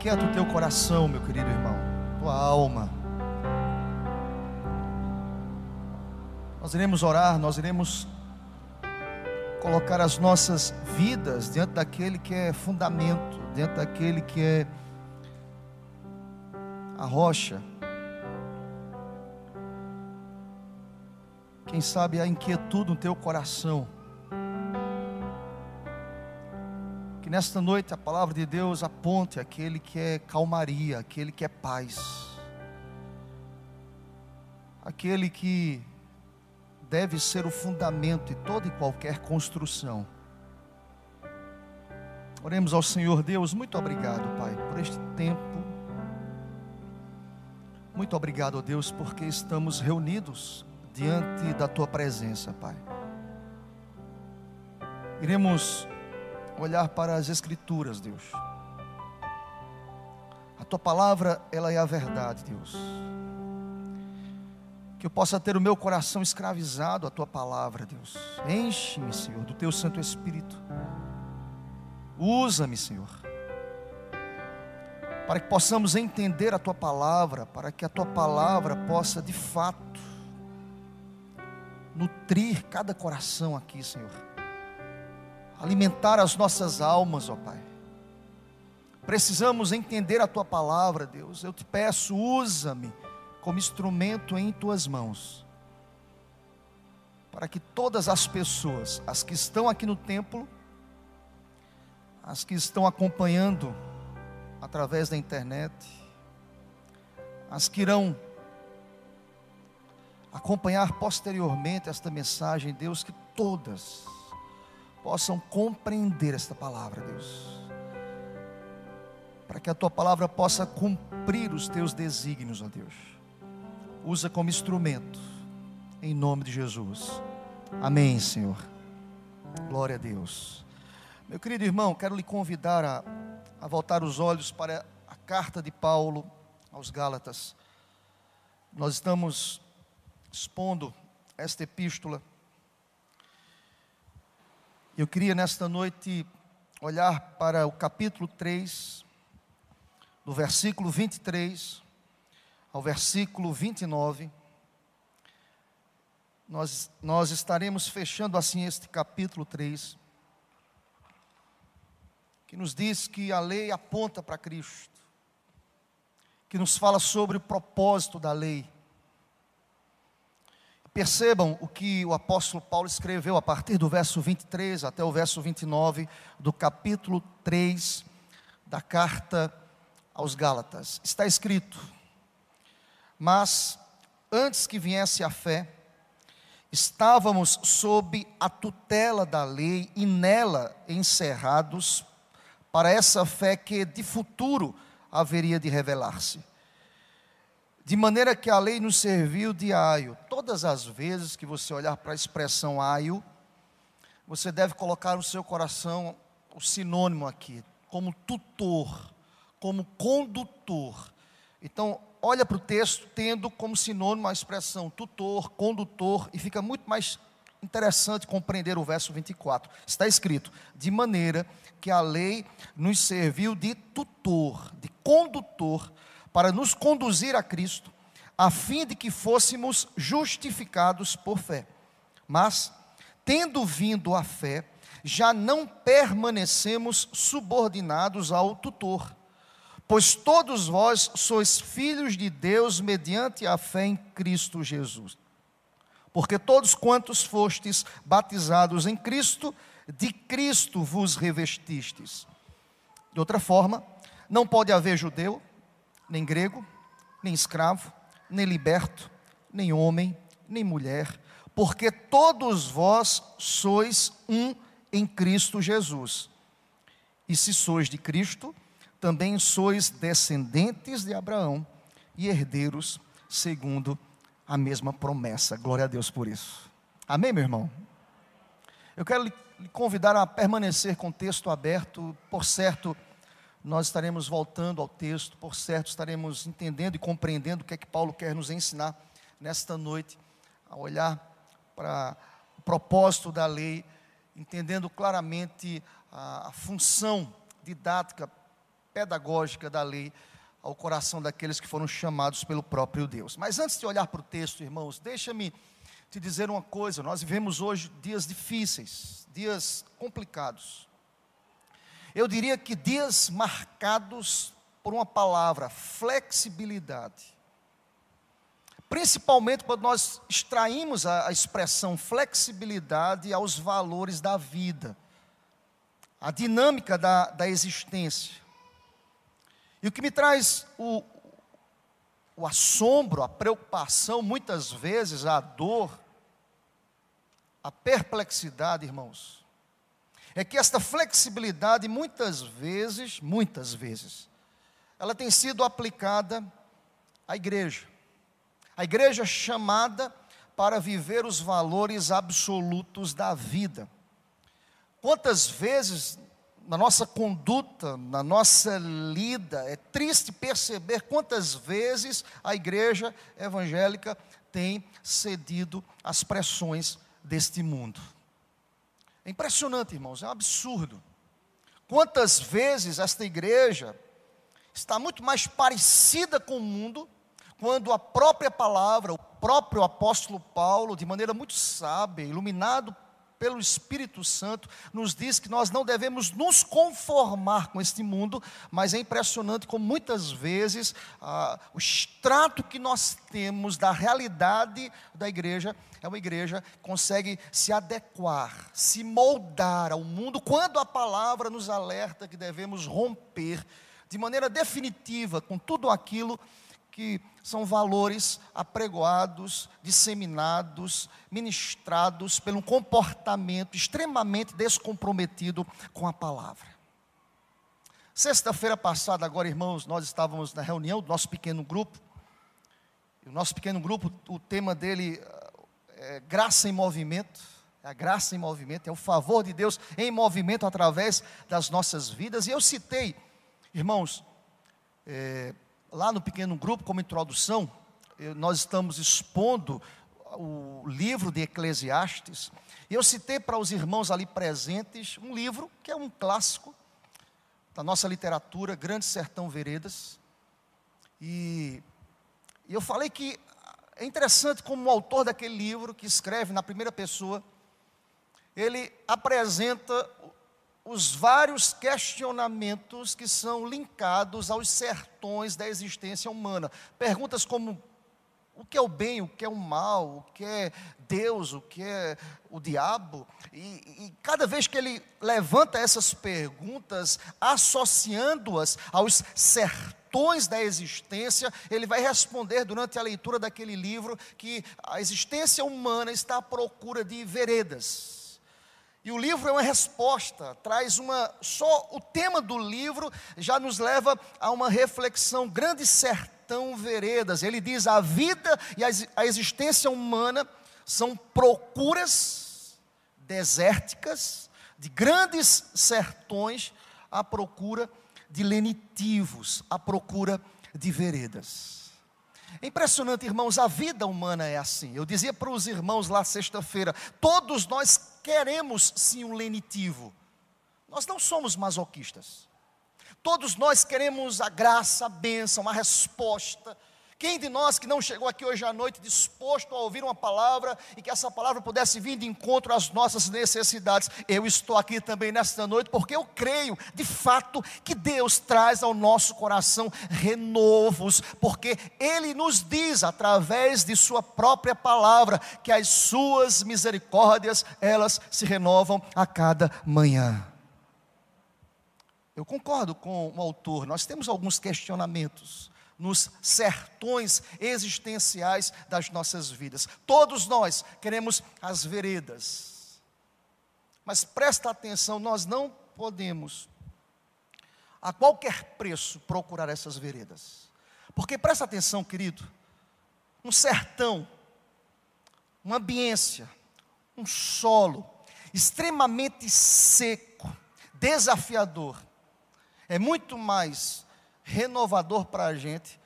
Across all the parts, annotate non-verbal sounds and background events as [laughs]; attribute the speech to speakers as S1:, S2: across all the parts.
S1: Aquieta o teu coração, meu querido irmão, tua alma. Nós iremos orar, nós iremos colocar as nossas vidas diante daquele que é fundamento, diante daquele que é a rocha. Quem sabe a inquietude no teu coração. Que nesta noite a palavra de Deus aponte aquele que é calmaria, aquele que é paz. Aquele que deve ser o fundamento de toda e qualquer construção. Oremos ao Senhor Deus, muito obrigado, Pai, por este tempo. Muito obrigado, Deus, porque estamos reunidos diante da tua presença, Pai. Iremos olhar para as escrituras, Deus. A tua palavra, ela é a verdade, Deus. Que eu possa ter o meu coração escravizado à tua palavra, Deus. Enche-me, Senhor, do teu Santo Espírito. Usa-me, Senhor. Para que possamos entender a tua palavra, para que a tua palavra possa de fato nutrir cada coração aqui, Senhor. Alimentar as nossas almas, ó Pai. Precisamos entender a tua palavra, Deus. Eu te peço, usa-me como instrumento em tuas mãos. Para que todas as pessoas, as que estão aqui no templo, as que estão acompanhando através da internet, as que irão acompanhar posteriormente esta mensagem, Deus, que todas possam compreender esta palavra, Deus. Para que a tua palavra possa cumprir os teus desígnios, ó Deus. Usa como instrumento, em nome de Jesus. Amém, Senhor. Glória a Deus. Meu querido irmão, quero lhe convidar a, a voltar os olhos para a carta de Paulo aos Gálatas. Nós estamos expondo esta epístola. Eu queria nesta noite olhar para o capítulo 3, do versículo 23 ao versículo 29. Nós, nós estaremos fechando assim este capítulo 3, que nos diz que a lei aponta para Cristo, que nos fala sobre o propósito da lei Percebam o que o apóstolo Paulo escreveu a partir do verso 23 até o verso 29 do capítulo 3 da carta aos Gálatas. Está escrito: Mas antes que viesse a fé, estávamos sob a tutela da lei e nela encerrados para essa fé que de futuro haveria de revelar-se. De maneira que a lei nos serviu de aio. Todas as vezes que você olhar para a expressão aio, você deve colocar no seu coração o sinônimo aqui, como tutor, como condutor. Então, olha para o texto tendo como sinônimo a expressão tutor, condutor, e fica muito mais interessante compreender o verso 24. Está escrito: de maneira que a lei nos serviu de tutor, de condutor para nos conduzir a Cristo, a fim de que fôssemos justificados por fé. Mas, tendo vindo a fé, já não permanecemos subordinados ao tutor, pois todos vós sois filhos de Deus mediante a fé em Cristo Jesus. Porque todos quantos fostes batizados em Cristo, de Cristo vos revestistes. De outra forma, não pode haver judeu, nem grego, nem escravo, nem liberto, nem homem, nem mulher, porque todos vós sois um em Cristo Jesus. E se sois de Cristo, também sois descendentes de Abraão e herdeiros segundo a mesma promessa. Glória a Deus por isso. Amém, meu irmão? Eu quero lhe convidar a permanecer com o texto aberto, por certo nós estaremos voltando ao texto, por certo, estaremos entendendo e compreendendo o que é que Paulo quer nos ensinar nesta noite, a olhar para o propósito da lei, entendendo claramente a, a função didática pedagógica da lei ao coração daqueles que foram chamados pelo próprio Deus. Mas antes de olhar para o texto, irmãos, deixa-me te dizer uma coisa: nós vivemos hoje dias difíceis, dias complicados. Eu diria que dias marcados por uma palavra, flexibilidade. Principalmente quando nós extraímos a, a expressão flexibilidade aos valores da vida, a dinâmica da, da existência. E o que me traz o, o assombro, a preocupação, muitas vezes a dor, a perplexidade, irmãos, é que esta flexibilidade muitas vezes, muitas vezes, ela tem sido aplicada à igreja. A igreja é chamada para viver os valores absolutos da vida. Quantas vezes na nossa conduta, na nossa lida, é triste perceber quantas vezes a igreja evangélica tem cedido às pressões deste mundo. É impressionante, irmãos, é um absurdo. Quantas vezes esta igreja está muito mais parecida com o mundo, quando a própria palavra, o próprio apóstolo Paulo, de maneira muito sábia, iluminado pelo Espírito Santo, nos diz que nós não devemos nos conformar com este mundo, mas é impressionante como muitas vezes ah, o extrato que nós temos da realidade da igreja é uma igreja que consegue se adequar, se moldar ao mundo, quando a palavra nos alerta que devemos romper de maneira definitiva com tudo aquilo que são valores apregoados, disseminados, ministrados pelo comportamento extremamente descomprometido com a palavra. Sexta-feira passada, agora, irmãos, nós estávamos na reunião do nosso pequeno grupo. E o nosso pequeno grupo, o tema dele é graça em movimento. É a graça em movimento, é o favor de Deus em movimento através das nossas vidas. E eu citei, irmãos, é, lá no pequeno grupo, como introdução, nós estamos expondo o livro de Eclesiastes. Eu citei para os irmãos ali presentes um livro que é um clássico da nossa literatura, Grande Sertão Veredas. E, e eu falei que é interessante como o autor daquele livro, que escreve na primeira pessoa, ele apresenta os vários questionamentos que são linkados aos sertões da existência humana. Perguntas como: o que é o bem, o que é o mal, o que é Deus, o que é o diabo? E, e cada vez que ele levanta essas perguntas, associando-as aos sertões da existência, ele vai responder durante a leitura daquele livro que a existência humana está à procura de veredas e o livro é uma resposta, traz uma. Só o tema do livro já nos leva a uma reflexão. Grande sertão veredas. Ele diz: a vida e a existência humana são procuras desérticas de grandes sertões à procura de lenitivos, à procura de veredas. É impressionante, irmãos, a vida humana é assim. Eu dizia para os irmãos lá sexta-feira: todos nós queremos sim um lenitivo. Nós não somos masoquistas. Todos nós queremos a graça, a bênção, a resposta quem de nós que não chegou aqui hoje à noite disposto a ouvir uma palavra e que essa palavra pudesse vir de encontro às nossas necessidades? Eu estou aqui também nesta noite porque eu creio, de fato, que Deus traz ao nosso coração renovos, porque Ele nos diz através de Sua própria palavra que as Suas misericórdias elas se renovam a cada manhã. Eu concordo com o autor, nós temos alguns questionamentos nos sertões existenciais das nossas vidas. Todos nós queremos as veredas. Mas presta atenção, nós não podemos a qualquer preço procurar essas veredas. Porque presta atenção, querido, um sertão, uma ambiência, um solo extremamente seco, desafiador, é muito mais renovador para a gente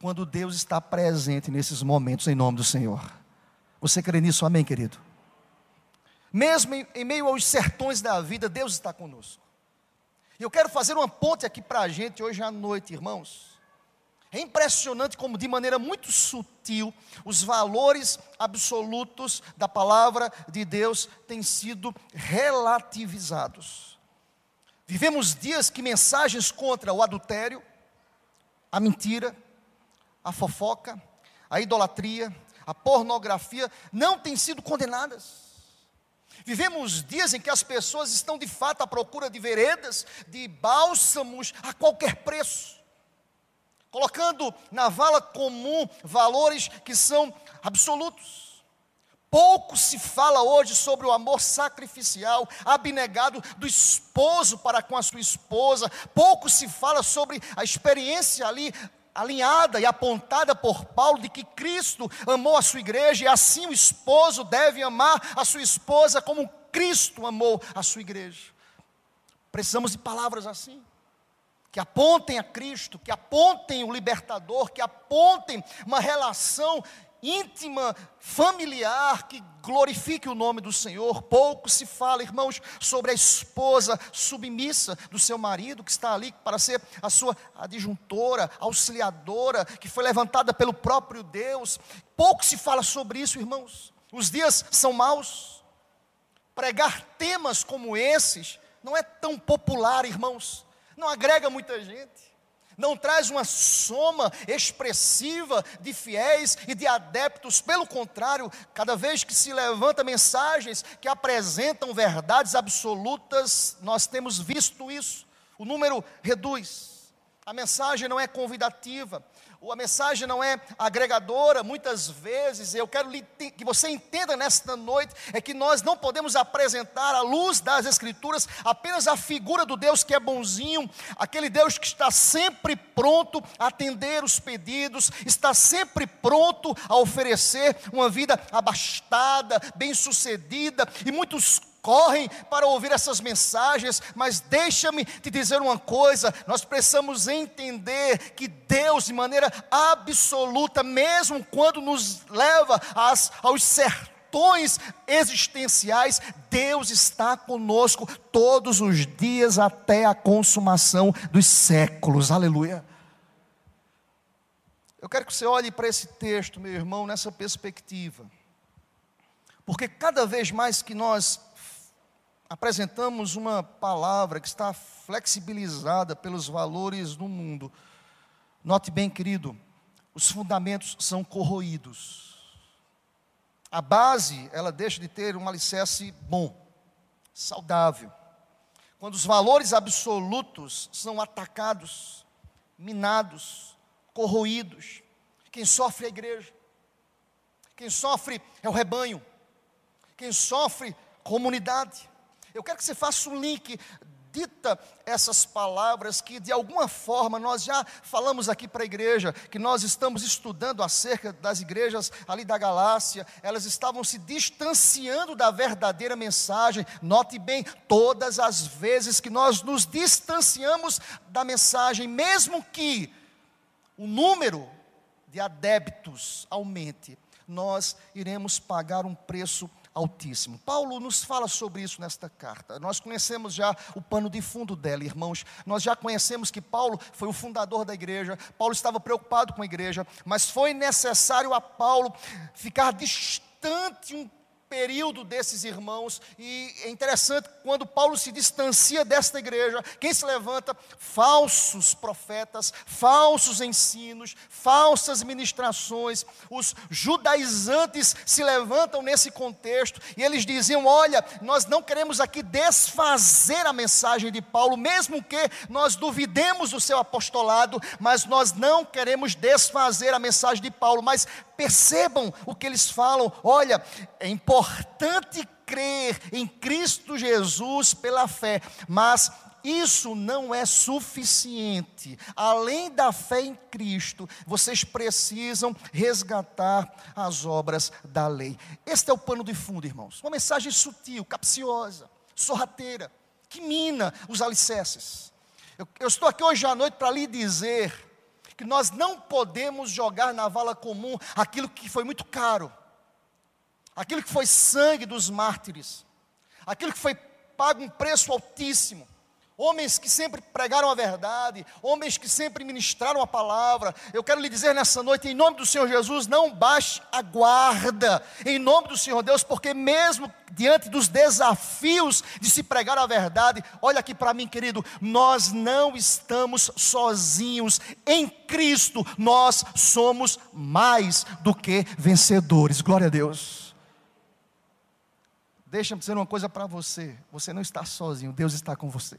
S1: quando Deus está presente nesses momentos em nome do Senhor. Você crê nisso, amém, querido? Mesmo em, em meio aos sertões da vida, Deus está conosco. Eu quero fazer uma ponte aqui para a gente hoje à noite, irmãos. É impressionante como, de maneira muito sutil, os valores absolutos da palavra de Deus têm sido relativizados. Vivemos dias que mensagens contra o adultério, a mentira, a fofoca, a idolatria, a pornografia não têm sido condenadas. Vivemos dias em que as pessoas estão de fato à procura de veredas, de bálsamos a qualquer preço, colocando na vala comum valores que são absolutos. Pouco se fala hoje sobre o amor sacrificial, abnegado do esposo para com a sua esposa. Pouco se fala sobre a experiência ali alinhada e apontada por Paulo de que Cristo amou a sua igreja e assim o esposo deve amar a sua esposa como Cristo amou a sua igreja. Precisamos de palavras assim, que apontem a Cristo, que apontem o libertador, que apontem uma relação íntima, familiar, que glorifique o nome do Senhor. Pouco se fala, irmãos, sobre a esposa submissa do seu marido, que está ali para ser a sua adjuntora, auxiliadora, que foi levantada pelo próprio Deus. Pouco se fala sobre isso, irmãos. Os dias são maus. Pregar temas como esses não é tão popular, irmãos. Não agrega muita gente não traz uma soma expressiva de fiéis e de adeptos, pelo contrário, cada vez que se levanta mensagens que apresentam verdades absolutas, nós temos visto isso, o número reduz, a mensagem não é convidativa, a mensagem não é agregadora, muitas vezes, eu quero que você entenda nesta noite, é que nós não podemos apresentar à luz das Escrituras apenas a figura do Deus que é bonzinho, aquele Deus que está sempre pronto a atender os pedidos, está sempre pronto a oferecer uma vida abastada, bem-sucedida, e muitos correm para ouvir essas mensagens, mas deixa-me te dizer uma coisa: nós precisamos entender que Deus, de maneira absoluta, mesmo quando nos leva às, aos sertões existenciais, Deus está conosco todos os dias até a consumação dos séculos, aleluia. Eu quero que você olhe para esse texto, meu irmão, nessa perspectiva. Porque cada vez mais que nós apresentamos uma palavra que está flexibilizada pelos valores do mundo. Note bem, querido, os fundamentos são corroídos. A base, ela deixa de ter um alicerce bom, saudável. Quando os valores absolutos são atacados, minados, corroídos, quem sofre é a igreja. Quem sofre é o rebanho. Quem sofre, comunidade. Eu quero que você faça um link dita essas palavras que de alguma forma nós já falamos aqui para a igreja, que nós estamos estudando acerca das igrejas ali da Galácia, elas estavam se distanciando da verdadeira mensagem. Note bem, todas as vezes que nós nos distanciamos da mensagem, mesmo que o número de adeptos aumente, nós iremos pagar um preço Altíssimo. Paulo nos fala sobre isso nesta carta. Nós conhecemos já o pano de fundo dela, irmãos. Nós já conhecemos que Paulo foi o fundador da igreja. Paulo estava preocupado com a igreja, mas foi necessário a Paulo ficar distante um período desses irmãos, e é interessante quando Paulo se distancia desta igreja, quem se levanta? Falsos profetas, falsos ensinos, falsas ministrações, os judaizantes se levantam nesse contexto, e eles diziam: Olha, nós não queremos aqui desfazer a mensagem de Paulo, mesmo que nós duvidemos do seu apostolado, mas nós não queremos desfazer a mensagem de Paulo, mas percebam o que eles falam. Olha, é importante crer em Cristo Jesus pela fé, mas isso não é suficiente. Além da fé em Cristo, vocês precisam resgatar as obras da lei. Este é o pano de fundo, irmãos. Uma mensagem sutil, capciosa, sorrateira, que mina os alicerces. Eu, eu estou aqui hoje à noite para lhe dizer que nós não podemos jogar na vala comum aquilo que foi muito caro, aquilo que foi sangue dos mártires, aquilo que foi pago um preço altíssimo, homens que sempre pregaram a verdade, homens que sempre ministraram a palavra. Eu quero lhe dizer nessa noite, em nome do Senhor Jesus, não baixe a guarda, em nome do Senhor Deus, porque mesmo diante dos desafios de se pregar a verdade, olha aqui para mim, querido, nós não estamos sozinhos, em Cristo nós somos mais do que vencedores, glória a Deus. Deixa-me dizer uma coisa para você: você não está sozinho, Deus está com você.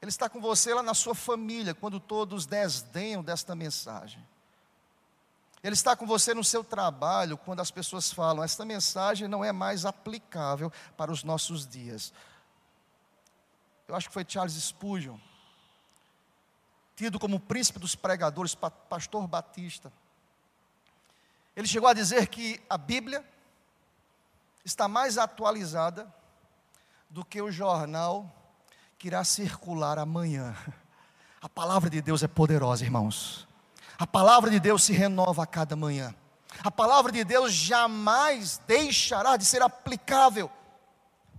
S1: Ele está com você lá na sua família, quando todos desdenham desta mensagem. Ele está com você no seu trabalho, quando as pessoas falam, esta mensagem não é mais aplicável para os nossos dias. Eu acho que foi Charles Spurgeon, tido como príncipe dos pregadores, pastor batista. Ele chegou a dizer que a Bíblia está mais atualizada do que o jornal que irá circular amanhã. A palavra de Deus é poderosa, irmãos. A palavra de Deus se renova a cada manhã. A palavra de Deus jamais deixará de ser aplicável.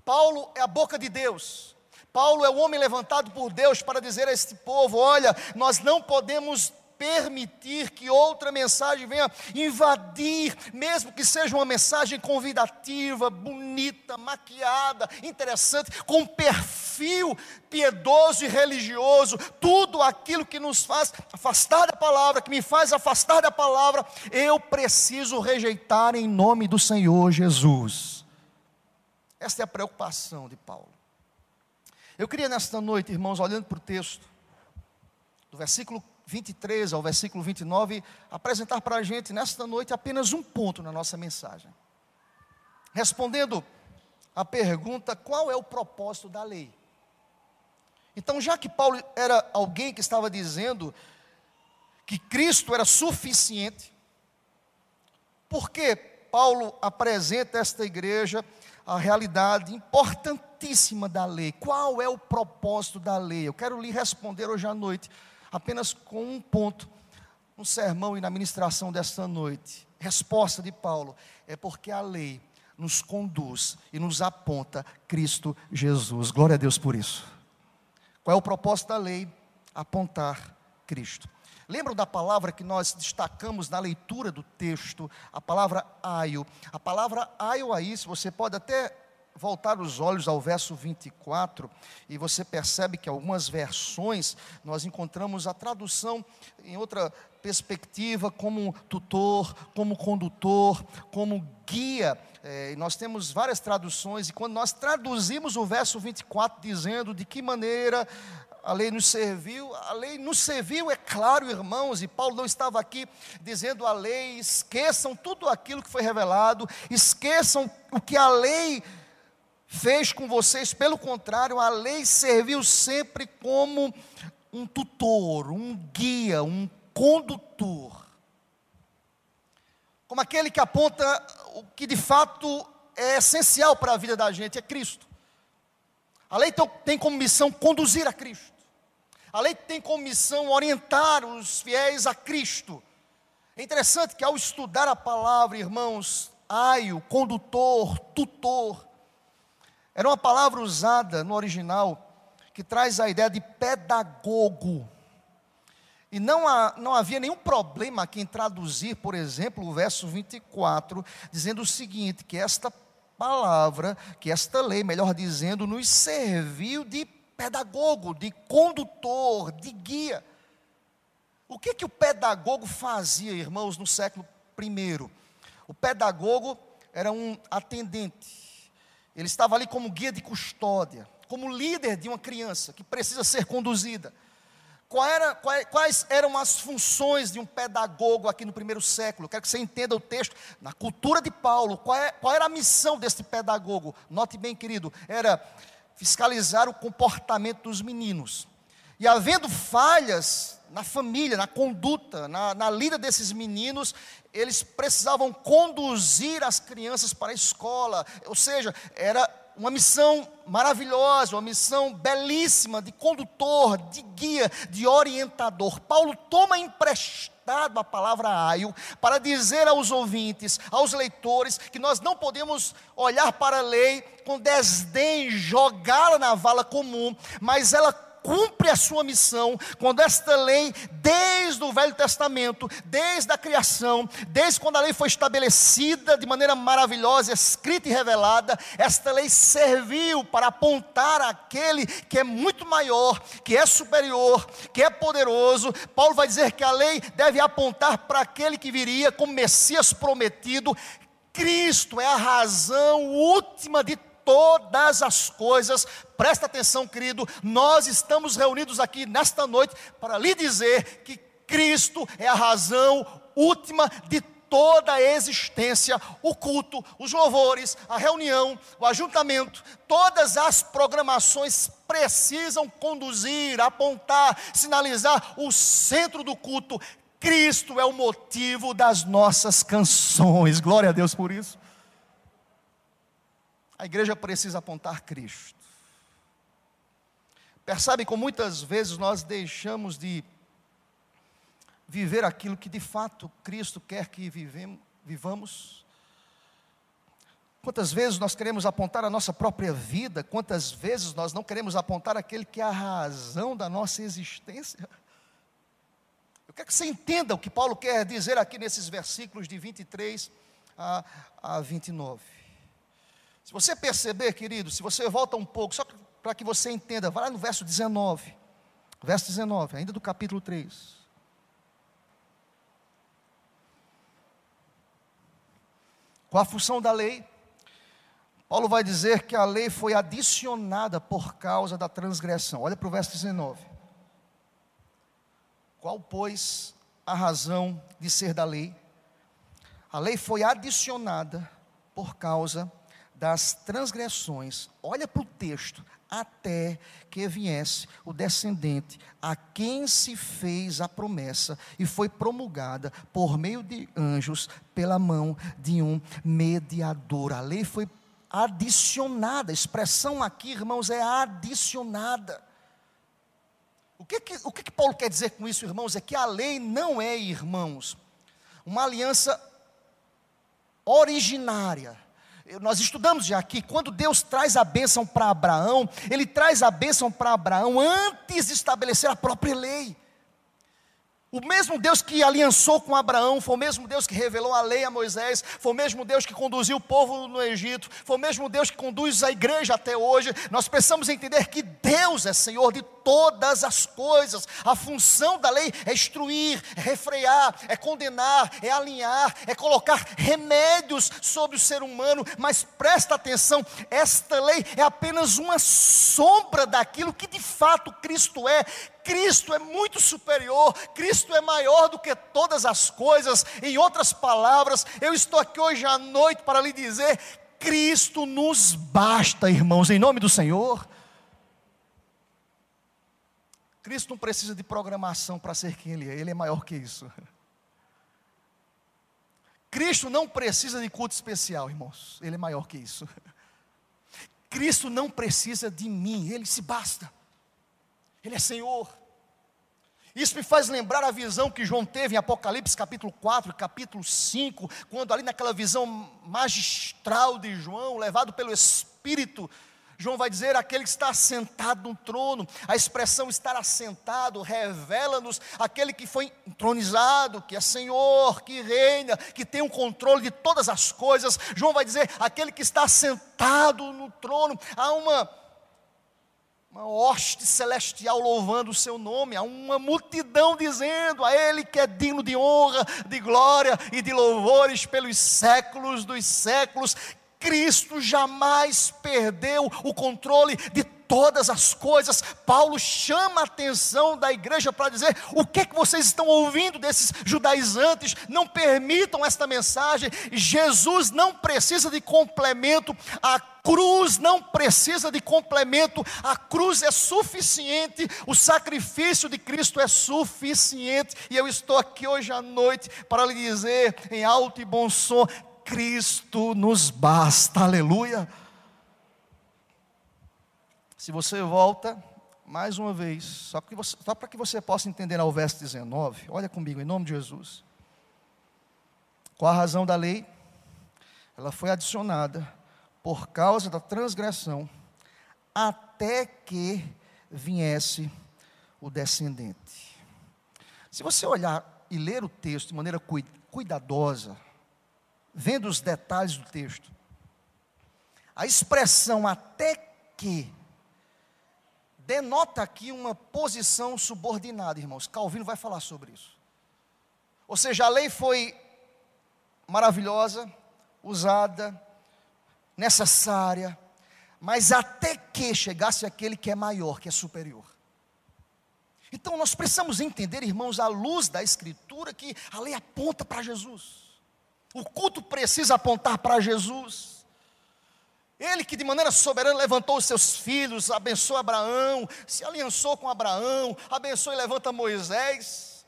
S1: Paulo é a boca de Deus. Paulo é o homem levantado por Deus para dizer a este povo: olha, nós não podemos permitir que outra mensagem venha invadir, mesmo que seja uma mensagem convidativa, bonita, maquiada, interessante, com perfil piedoso e religioso, tudo aquilo que nos faz afastar da palavra, que me faz afastar da palavra, eu preciso rejeitar em nome do Senhor Jesus. Esta é a preocupação de Paulo. Eu queria nesta noite, irmãos, olhando para o texto, do versículo 23 ao versículo 29, apresentar para a gente nesta noite apenas um ponto na nossa mensagem. Respondendo a pergunta: qual é o propósito da lei? Então, já que Paulo era alguém que estava dizendo que Cristo era suficiente, por que Paulo apresenta esta igreja a realidade importantíssima da lei? Qual é o propósito da lei? Eu quero lhe responder hoje à noite apenas com um ponto no sermão e na ministração desta noite. Resposta de Paulo é porque a lei nos conduz e nos aponta Cristo Jesus. Glória a Deus por isso. Qual é o propósito da lei? Apontar Cristo. Lembram da palavra que nós destacamos na leitura do texto? A palavra aio. A palavra aio aí, se você pode até voltar os olhos ao verso 24, e você percebe que algumas versões nós encontramos a tradução em outra perspectiva, como tutor, como condutor, como guia. É, nós temos várias traduções, e quando nós traduzimos o verso 24, dizendo de que maneira a lei nos serviu, a lei nos serviu, é claro, irmãos, e Paulo não estava aqui dizendo a lei, esqueçam tudo aquilo que foi revelado, esqueçam o que a lei fez com vocês, pelo contrário, a lei serviu sempre como um tutor, um guia, um condutor. Como aquele que aponta o que de fato é essencial para a vida da gente, é Cristo. A lei tem como missão conduzir a Cristo. A lei tem como missão orientar os fiéis a Cristo. É interessante que ao estudar a palavra, irmãos, aio, condutor, tutor, era uma palavra usada no original que traz a ideia de pedagogo. E não, há, não havia nenhum problema aqui em traduzir, por exemplo, o verso 24, dizendo o seguinte: que esta palavra, que esta lei, melhor dizendo, nos serviu de pedagogo, de condutor, de guia. O que, que o pedagogo fazia, irmãos, no século I? O pedagogo era um atendente, ele estava ali como guia de custódia, como líder de uma criança que precisa ser conduzida. Era, quais eram as funções de um pedagogo aqui no primeiro século? quero que você entenda o texto. Na cultura de Paulo, qual, é, qual era a missão deste pedagogo? Note bem, querido, era fiscalizar o comportamento dos meninos. E havendo falhas na família, na conduta, na, na lida desses meninos, eles precisavam conduzir as crianças para a escola, ou seja, era uma missão maravilhosa, uma missão belíssima de condutor, de guia, de orientador. Paulo toma emprestado a palavra aio para dizer aos ouvintes, aos leitores, que nós não podemos olhar para a lei com desdém, jogá-la na vala comum, mas ela cumpre a sua missão quando esta lei, desde o Velho Testamento, desde a criação, desde quando a lei foi estabelecida de maneira maravilhosa, escrita e revelada, esta lei serviu para apontar aquele que é muito maior, que é superior, que é poderoso. Paulo vai dizer que a lei deve apontar para aquele que viria como Messias prometido. Cristo é a razão última de todas as coisas. Presta atenção, querido, nós estamos reunidos aqui nesta noite para lhe dizer que Cristo é a razão última de toda a existência, o culto, os louvores, a reunião, o ajuntamento, todas as programações precisam conduzir, apontar, sinalizar o centro do culto. Cristo é o motivo das nossas canções. Glória a Deus por isso. A igreja precisa apontar Cristo. Percebe como muitas vezes nós deixamos de viver aquilo que de fato Cristo quer que vivemos, vivamos? Quantas vezes nós queremos apontar a nossa própria vida, quantas vezes nós não queremos apontar aquele que é a razão da nossa existência? Eu quero que você entenda o que Paulo quer dizer aqui nesses versículos de 23 a, a 29. Se você perceber, querido, se você volta um pouco, só para que você entenda, vai lá no verso 19. Verso 19, ainda do capítulo 3. Qual a função da lei? Paulo vai dizer que a lei foi adicionada por causa da transgressão. Olha para o verso 19. Qual, pois, a razão de ser da lei? A lei foi adicionada por causa das transgressões, olha para o texto, até que viesse o descendente, a quem se fez a promessa e foi promulgada por meio de anjos pela mão de um mediador. A lei foi adicionada, a expressão aqui, irmãos, é adicionada. O que, que, o que, que Paulo quer dizer com isso, irmãos? É que a lei não é, irmãos, uma aliança originária nós estudamos já aqui, quando Deus traz a bênção para Abraão, Ele traz a bênção para Abraão antes de estabelecer a própria lei. O mesmo Deus que aliançou com Abraão, foi o mesmo Deus que revelou a lei a Moisés, foi o mesmo Deus que conduziu o povo no Egito, foi o mesmo Deus que conduz a igreja até hoje. Nós precisamos entender que Deus é Senhor de todas as coisas. A função da lei é instruir, é refrear, é condenar, é alinhar, é colocar remédios sobre o ser humano. Mas presta atenção, esta lei é apenas uma sombra daquilo que de fato Cristo é. Cristo é muito superior, Cristo é maior do que todas as coisas. Em outras palavras, eu estou aqui hoje à noite para lhe dizer: Cristo nos basta, irmãos, em nome do Senhor. Cristo não precisa de programação para ser quem Ele é, Ele é maior que isso. Cristo não precisa de culto especial, irmãos, Ele é maior que isso. Cristo não precisa de mim, Ele se basta. Ele é Senhor. Isso me faz lembrar a visão que João teve em Apocalipse capítulo 4, capítulo 5, quando ali naquela visão magistral de João, levado pelo Espírito, João vai dizer aquele que está assentado no trono. A expressão estar assentado revela-nos aquele que foi entronizado, que é Senhor, que reina, que tem o controle de todas as coisas. João vai dizer aquele que está sentado no trono. Há uma uma hoste celestial louvando o seu nome, há uma multidão dizendo a Ele que é digno de honra, de glória e de louvores pelos séculos dos séculos. Cristo jamais perdeu o controle de todas as coisas. Paulo chama a atenção da igreja para dizer: o que é que vocês estão ouvindo desses judaizantes? Não permitam esta mensagem. Jesus não precisa de complemento, a cruz não precisa de complemento, a cruz é suficiente, o sacrifício de Cristo é suficiente. E eu estou aqui hoje à noite para lhe dizer, em alto e bom som: Cristo nos basta, aleluia. Se você volta, mais uma vez, só, só para que você possa entender ao verso 19, olha comigo, em nome de Jesus. Qual a razão da lei? Ela foi adicionada por causa da transgressão, até que viesse o descendente. Se você olhar e ler o texto de maneira cuidadosa, vendo os detalhes do texto, a expressão até que denota aqui uma posição subordinada, irmãos. Calvino vai falar sobre isso. Ou seja, a lei foi maravilhosa, usada, necessária, mas até que chegasse aquele que é maior, que é superior. Então nós precisamos entender, irmãos, à luz da Escritura, que a lei aponta para Jesus. O culto precisa apontar para Jesus. Ele que de maneira soberana levantou os seus filhos, abençoou Abraão, se aliançou com Abraão, abençoou e levanta Moisés,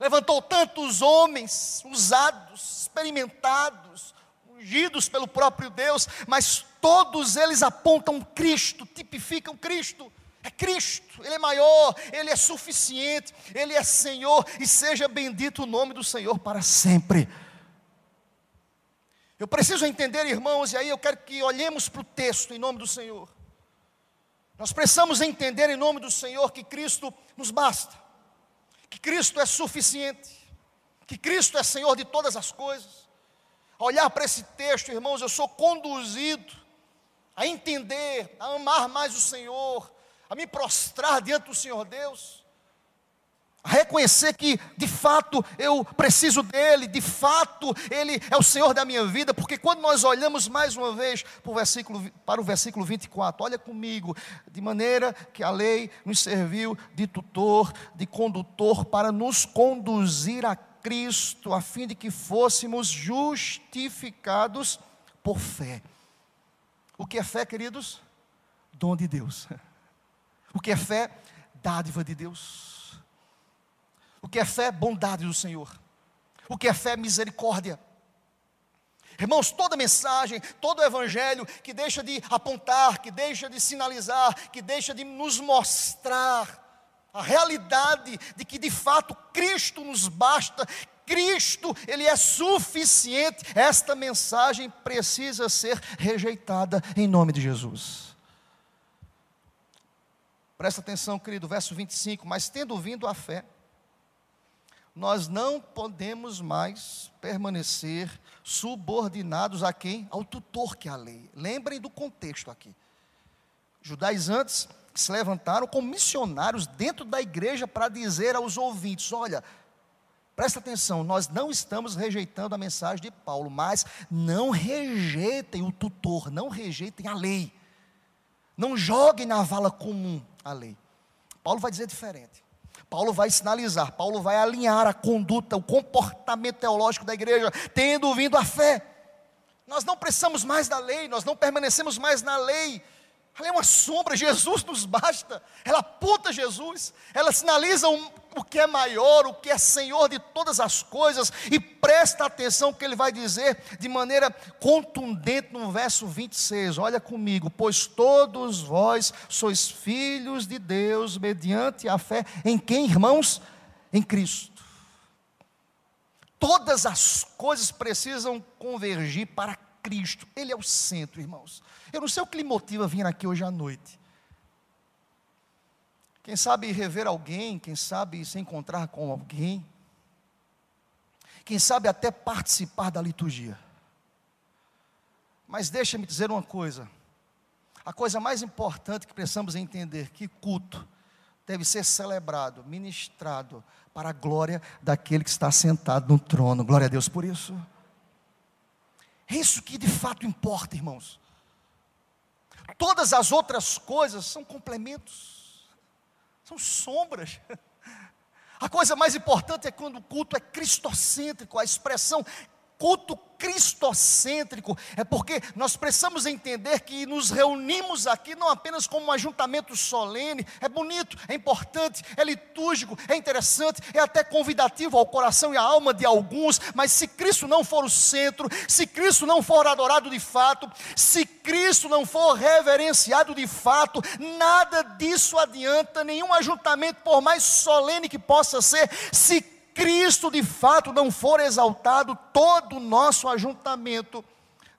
S1: levantou tantos homens usados, experimentados, ungidos pelo próprio Deus, mas todos eles apontam Cristo, tipificam Cristo. É Cristo, Ele é maior, Ele é suficiente, Ele é Senhor, e seja bendito o nome do Senhor para sempre. Eu preciso entender, irmãos, e aí eu quero que olhemos para o texto em nome do Senhor. Nós precisamos entender em nome do Senhor que Cristo nos basta, que Cristo é suficiente, que Cristo é Senhor de todas as coisas olhar para esse texto, irmãos, eu sou conduzido a entender, a amar mais o Senhor, a me prostrar diante do Senhor Deus, reconhecer que de fato eu preciso dEle, de fato Ele é o Senhor da minha vida, porque quando nós olhamos mais uma vez para o versículo, para o versículo 24, olha comigo, de maneira que a lei nos serviu de tutor, de condutor, para nos conduzir a Cristo, a fim de que fôssemos justificados por fé. O que é fé, queridos? Dom de Deus. [laughs] O que é fé? Dádiva de Deus. Que é fé? Bondade do Senhor. O que é fé? Misericórdia. Irmãos, toda mensagem, todo evangelho que deixa de apontar, que deixa de sinalizar, que deixa de nos mostrar a realidade de que de fato Cristo nos basta, Cristo, Ele é suficiente, esta mensagem precisa ser rejeitada em nome de Jesus. Presta atenção, querido, verso 25: Mas tendo vindo a fé, nós não podemos mais permanecer subordinados a quem? Ao tutor que é a lei. Lembrem do contexto aqui. Judaizantes se levantaram como missionários dentro da igreja para dizer aos ouvintes: olha, presta atenção, nós não estamos rejeitando a mensagem de Paulo, mas não rejeitem o tutor, não rejeitem a lei, não joguem na vala comum a lei. Paulo vai dizer diferente. Paulo vai sinalizar, Paulo vai alinhar a conduta, o comportamento teológico da igreja, tendo vindo a fé. Nós não precisamos mais da lei, nós não permanecemos mais na lei, ela é uma sombra, Jesus nos basta. Ela aponta Jesus, ela sinaliza um, o que é maior, o que é Senhor de todas as coisas, e presta atenção que ele vai dizer de maneira contundente no verso 26. Olha comigo, pois todos vós sois filhos de Deus mediante a fé em quem, irmãos? Em Cristo. Todas as coisas precisam convergir para Cristo, Ele é o centro, irmãos. Eu não sei o que lhe motiva vir aqui hoje à noite. Quem sabe rever alguém, quem sabe se encontrar com alguém, quem sabe até participar da liturgia. Mas deixa-me dizer uma coisa: a coisa mais importante que precisamos entender que culto deve ser celebrado, ministrado para a glória daquele que está sentado no trono. Glória a Deus por isso. É isso que de fato importa, irmãos. Todas as outras coisas são complementos, são sombras. [laughs] A coisa mais importante é quando o culto é cristocêntrico, a expressão culto cristocêntrico, é porque nós precisamos entender que nos reunimos aqui não apenas como um ajuntamento solene, é bonito, é importante, é litúrgico, é interessante, é até convidativo ao coração e à alma de alguns, mas se Cristo não for o centro, se Cristo não for adorado de fato, se Cristo não for reverenciado de fato, nada disso adianta, nenhum ajuntamento, por mais solene que possa ser, se Cristo de fato não for exaltado, todo o nosso ajuntamento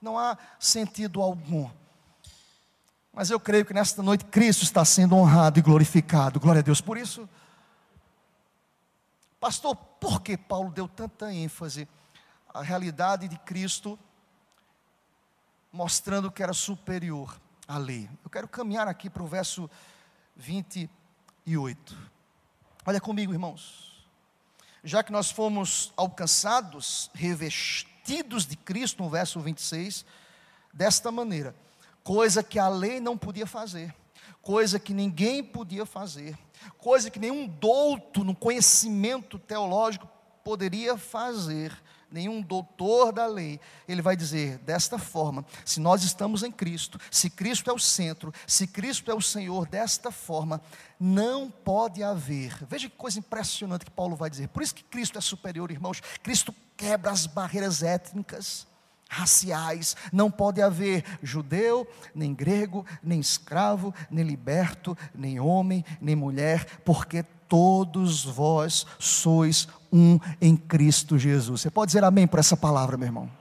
S1: não há sentido algum. Mas eu creio que nesta noite Cristo está sendo honrado e glorificado. Glória a Deus por isso. Pastor, por que Paulo deu tanta ênfase à realidade de Cristo, mostrando que era superior à lei? Eu quero caminhar aqui para o verso 28. Olha comigo, irmãos já que nós fomos alcançados, revestidos de Cristo, no verso 26, desta maneira, coisa que a lei não podia fazer, coisa que ninguém podia fazer, coisa que nenhum douto no conhecimento teológico poderia fazer, nenhum doutor da lei, ele vai dizer desta forma: se nós estamos em Cristo, se Cristo é o centro, se Cristo é o Senhor, desta forma, não pode haver. Veja que coisa impressionante que Paulo vai dizer. Por isso que Cristo é superior, irmãos. Cristo quebra as barreiras étnicas raciais, não pode haver judeu, nem grego, nem escravo, nem liberto, nem homem, nem mulher, porque todos vós sois um em Cristo Jesus. Você pode dizer amém por essa palavra, meu irmão?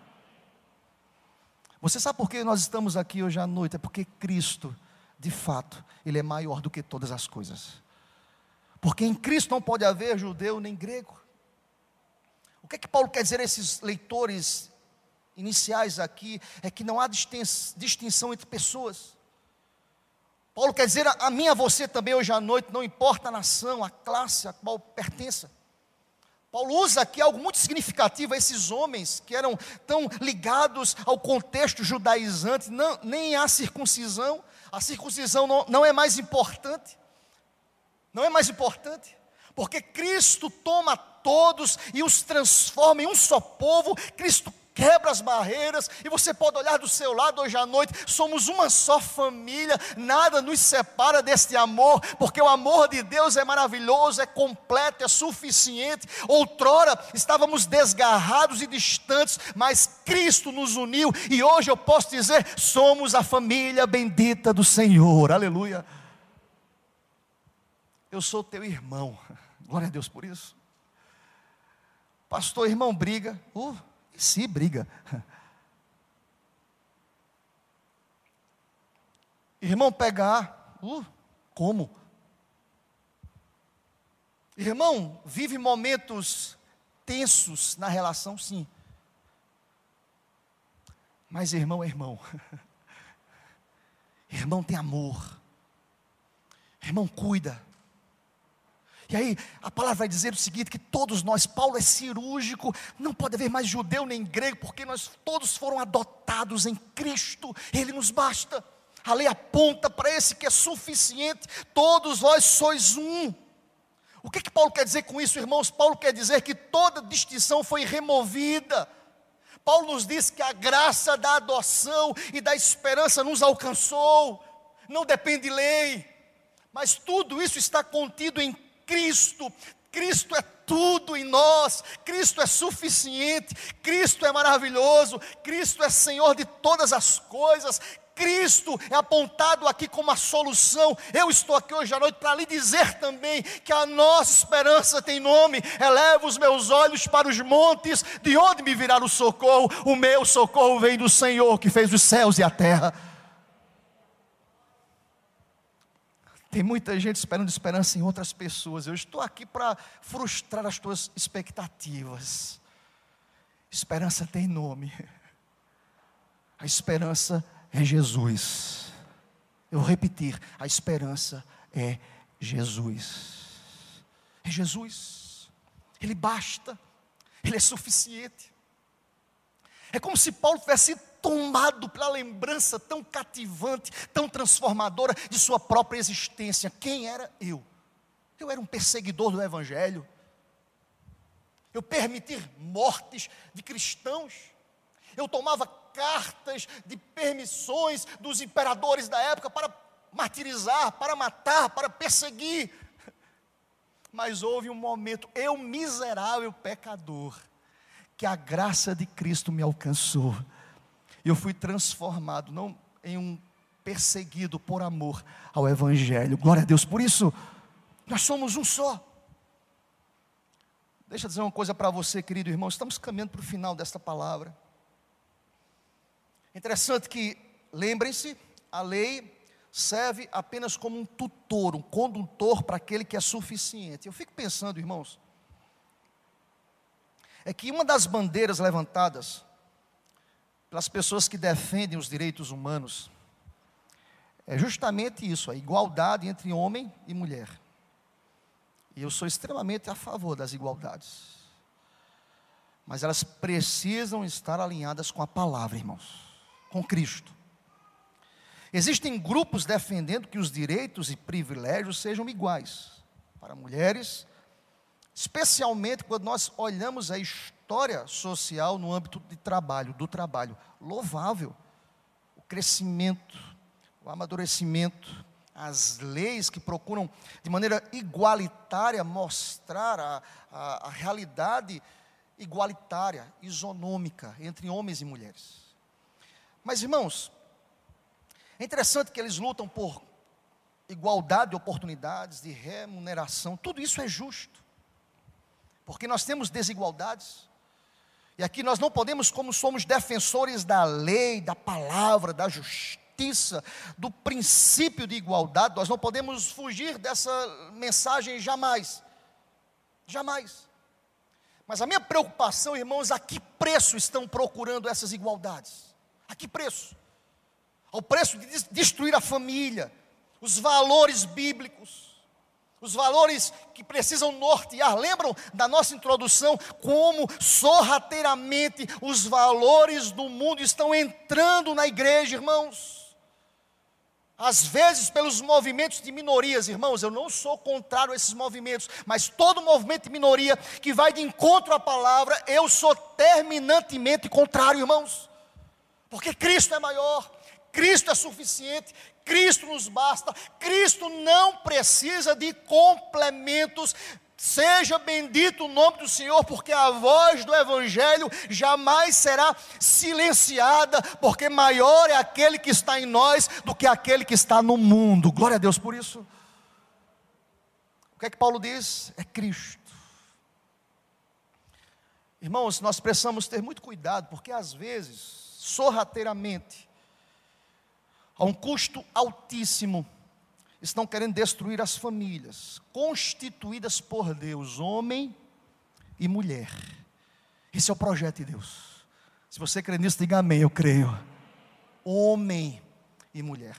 S1: Você sabe por que nós estamos aqui hoje à noite? É porque Cristo, de fato, Ele é maior do que todas as coisas. Porque em Cristo não pode haver judeu nem grego. O que é que Paulo quer dizer a esses leitores iniciais aqui? É que não há distinção entre pessoas. Paulo quer dizer a mim, a você também hoje à noite, não importa a nação, a classe a qual pertença. Paulo usa aqui algo muito significativo a esses homens que eram tão ligados ao contexto judaizante, não, nem à circuncisão. A circuncisão não, não é mais importante. Não é mais importante. Porque Cristo toma todos e os transforma em um só povo. Cristo quebra as barreiras, e você pode olhar do seu lado hoje à noite, somos uma só família, nada nos separa deste amor, porque o amor de Deus é maravilhoso, é completo, é suficiente. Outrora estávamos desgarrados e distantes, mas Cristo nos uniu, e hoje eu posso dizer: somos a família bendita do Senhor, aleluia. Eu sou teu irmão, [laughs] glória a Deus por isso. Pastor, irmão, briga. Uh, se briga. Irmão, pegar, uh, como? Irmão, vive momentos tensos na relação, sim. Mas irmão é irmão. [laughs] Irmão tem amor. Irmão cuida. E aí a palavra vai dizer o seguinte: que todos nós, Paulo é cirúrgico, não pode haver mais judeu nem grego, porque nós todos foram adotados em Cristo, Ele nos basta. A lei aponta para esse que é suficiente, todos vós sois um. O que, que Paulo quer dizer com isso, irmãos? Paulo quer dizer que toda distinção foi removida. Paulo nos diz que a graça da adoção e da esperança nos alcançou, não depende de lei, mas tudo isso está contido em Cristo. Cristo é tudo em nós, Cristo é suficiente, Cristo é maravilhoso, Cristo é Senhor de todas as coisas, Cristo é apontado aqui como a solução. Eu estou aqui hoje à noite para lhe dizer também que a nossa esperança tem nome. Eleva os meus olhos para os montes, de onde me virá o socorro? O meu socorro vem do Senhor que fez os céus e a terra. Tem muita gente esperando esperança em outras pessoas. Eu estou aqui para frustrar as tuas expectativas. Esperança tem nome. A esperança é Jesus. Eu vou repetir: a esperança é Jesus. É Jesus. Ele basta. Ele é suficiente. É como se Paulo tivesse tomado pela lembrança tão cativante, tão transformadora de sua própria existência. Quem era eu? Eu era um perseguidor do Evangelho. Eu permitir mortes de cristãos. Eu tomava cartas de permissões dos imperadores da época para martirizar, para matar, para perseguir. Mas houve um momento, eu miserável pecador, que a graça de Cristo me alcançou. Eu fui transformado, não em um perseguido por amor ao Evangelho. Glória a Deus. Por isso, nós somos um só. Deixa eu dizer uma coisa para você, querido irmão. Estamos caminhando para o final desta palavra. Interessante que, lembrem-se, a lei serve apenas como um tutor, um condutor para aquele que é suficiente. Eu fico pensando, irmãos, é que uma das bandeiras levantadas pelas pessoas que defendem os direitos humanos é justamente isso, a igualdade entre homem e mulher. E eu sou extremamente a favor das igualdades. Mas elas precisam estar alinhadas com a palavra, irmãos com Cristo. Existem grupos defendendo que os direitos e privilégios sejam iguais para mulheres, especialmente quando nós olhamos a história social no âmbito de trabalho, do trabalho. Louvável o crescimento, o amadurecimento, as leis que procuram de maneira igualitária mostrar a, a, a realidade igualitária, isonômica entre homens e mulheres. Mas, irmãos, é interessante que eles lutam por igualdade de oportunidades, de remuneração, tudo isso é justo, porque nós temos desigualdades, e aqui nós não podemos, como somos defensores da lei, da palavra, da justiça, do princípio de igualdade, nós não podemos fugir dessa mensagem jamais, jamais. Mas a minha preocupação, irmãos, a que preço estão procurando essas igualdades? A que preço? Ao preço de destruir a família, os valores bíblicos, os valores que precisam nortear. Lembram da nossa introdução? Como sorrateiramente os valores do mundo estão entrando na igreja, irmãos. Às vezes, pelos movimentos de minorias, irmãos, eu não sou contrário a esses movimentos, mas todo movimento de minoria que vai de encontro à palavra, eu sou terminantemente contrário, irmãos porque Cristo é maior, Cristo é suficiente, Cristo nos basta, Cristo não precisa de complementos. Seja bendito o nome do Senhor, porque a voz do Evangelho jamais será silenciada, porque maior é aquele que está em nós do que aquele que está no mundo. Glória a Deus por isso. O que é que Paulo diz? É Cristo. Irmãos, nós precisamos ter muito cuidado, porque às vezes sorrateiramente, a um custo altíssimo, estão querendo destruir as famílias, constituídas por Deus, homem e mulher. Esse é o projeto de Deus. Se você crê nisso, diga amém, eu creio. Homem e mulher.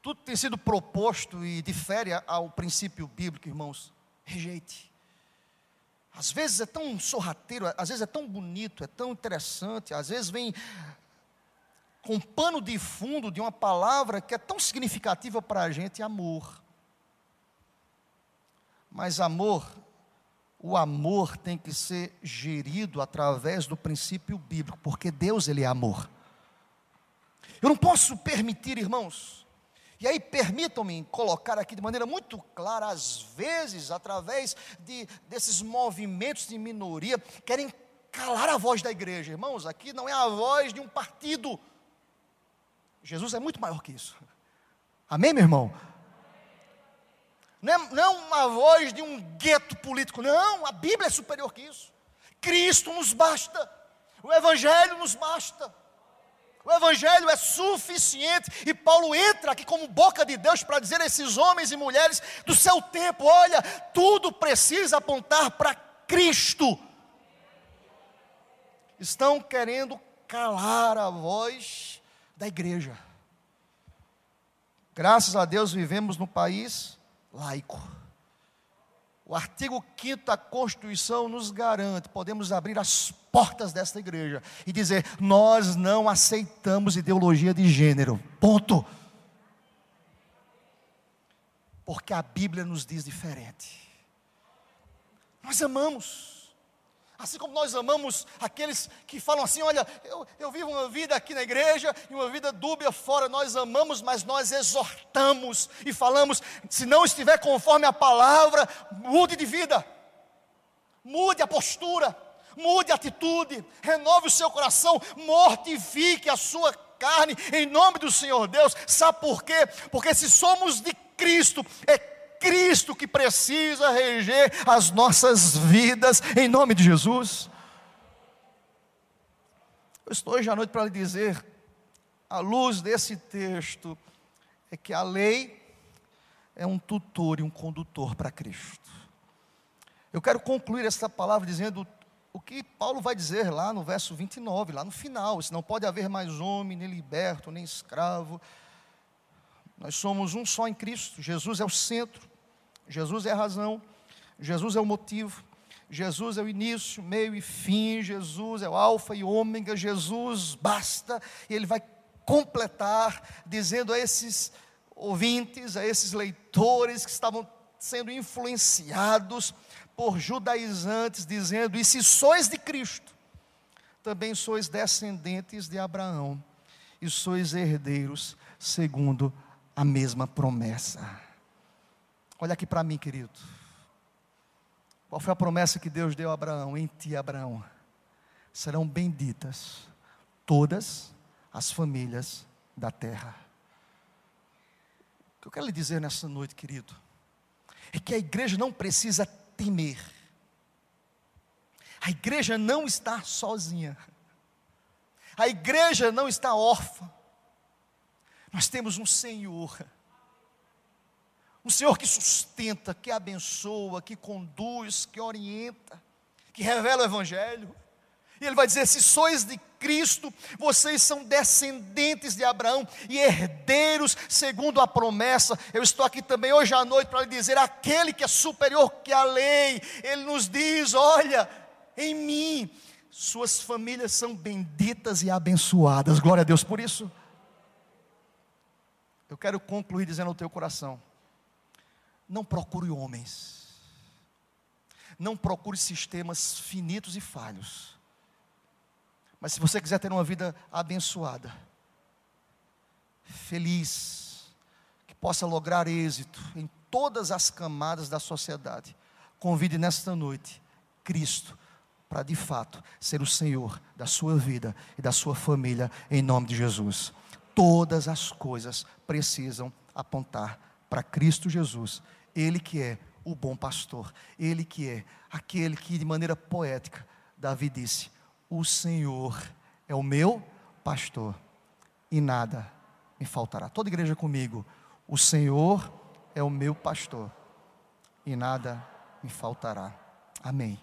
S1: Tudo tem sido proposto e difere ao princípio bíblico, irmãos. Rejeite. Às vezes é tão sorrateiro, às vezes é tão bonito, é tão interessante, às vezes vem com pano de fundo de uma palavra que é tão significativa para a gente, amor. Mas amor, o amor tem que ser gerido através do princípio bíblico, porque Deus ele é amor. Eu não posso permitir, irmãos, e aí, permitam-me colocar aqui de maneira muito clara, às vezes, através de, desses movimentos de minoria, querem calar a voz da igreja. Irmãos, aqui não é a voz de um partido. Jesus é muito maior que isso. Amém, meu irmão? Não é, não é uma voz de um gueto político, não, a Bíblia é superior que isso. Cristo nos basta, o Evangelho nos basta. O Evangelho é suficiente e Paulo entra aqui como boca de Deus para dizer a esses homens e mulheres do seu tempo: olha, tudo precisa apontar para Cristo. Estão querendo calar a voz da igreja. Graças a Deus vivemos no país laico. O artigo 5 da Constituição nos garante, podemos abrir as portas desta igreja e dizer: nós não aceitamos ideologia de gênero. Ponto. Porque a Bíblia nos diz diferente. Nós amamos. Assim como nós amamos aqueles que falam assim: olha, eu, eu vivo uma vida aqui na igreja e uma vida dúbia fora, nós amamos, mas nós exortamos e falamos: se não estiver conforme a palavra, mude de vida, mude a postura, mude a atitude, renove o seu coração, mortifique a sua carne, em nome do Senhor Deus. Sabe por quê? Porque se somos de Cristo, é Cristo que precisa reger as nossas vidas, em nome de Jesus. Eu estou hoje à noite para lhe dizer, à luz desse texto, é que a lei é um tutor e um condutor para Cristo. Eu quero concluir essa palavra dizendo o que Paulo vai dizer lá no verso 29, lá no final: se não pode haver mais homem, nem liberto, nem escravo. Nós somos um só em Cristo, Jesus é o centro, Jesus é a razão, Jesus é o motivo, Jesus é o início, meio e fim, Jesus é o alfa e ômega, Jesus basta, e ele vai completar, dizendo a esses ouvintes, a esses leitores que estavam sendo influenciados por judaizantes, dizendo: E se sois de Cristo, também sois descendentes de Abraão, e sois herdeiros segundo a mesma promessa. Olha aqui para mim, querido. Qual foi a promessa que Deus deu a Abraão? Em ti, Abraão, serão benditas todas as famílias da terra. O que eu quero lhe dizer nessa noite, querido, é que a igreja não precisa temer. A igreja não está sozinha. A igreja não está órfã. Nós temos um Senhor. Um Senhor que sustenta, que abençoa, que conduz, que orienta, que revela o Evangelho. E ele vai dizer: se sois de Cristo, vocês são descendentes de Abraão e herdeiros segundo a promessa. Eu estou aqui também hoje à noite para lhe dizer: aquele que é superior que a lei, ele nos diz: olha, em mim, suas famílias são benditas e abençoadas. Glória a Deus por isso. Eu quero concluir dizendo ao teu coração: não procure homens, não procure sistemas finitos e falhos. Mas se você quiser ter uma vida abençoada, feliz, que possa lograr êxito em todas as camadas da sociedade, convide nesta noite Cristo para de fato ser o Senhor da sua vida e da sua família, em nome de Jesus todas as coisas precisam apontar para Cristo Jesus, Ele que é o bom pastor, Ele que é aquele que, de maneira poética, Davi disse: O Senhor é o meu pastor e nada me faltará. Toda igreja comigo, o Senhor é o meu pastor e nada me faltará. Amém.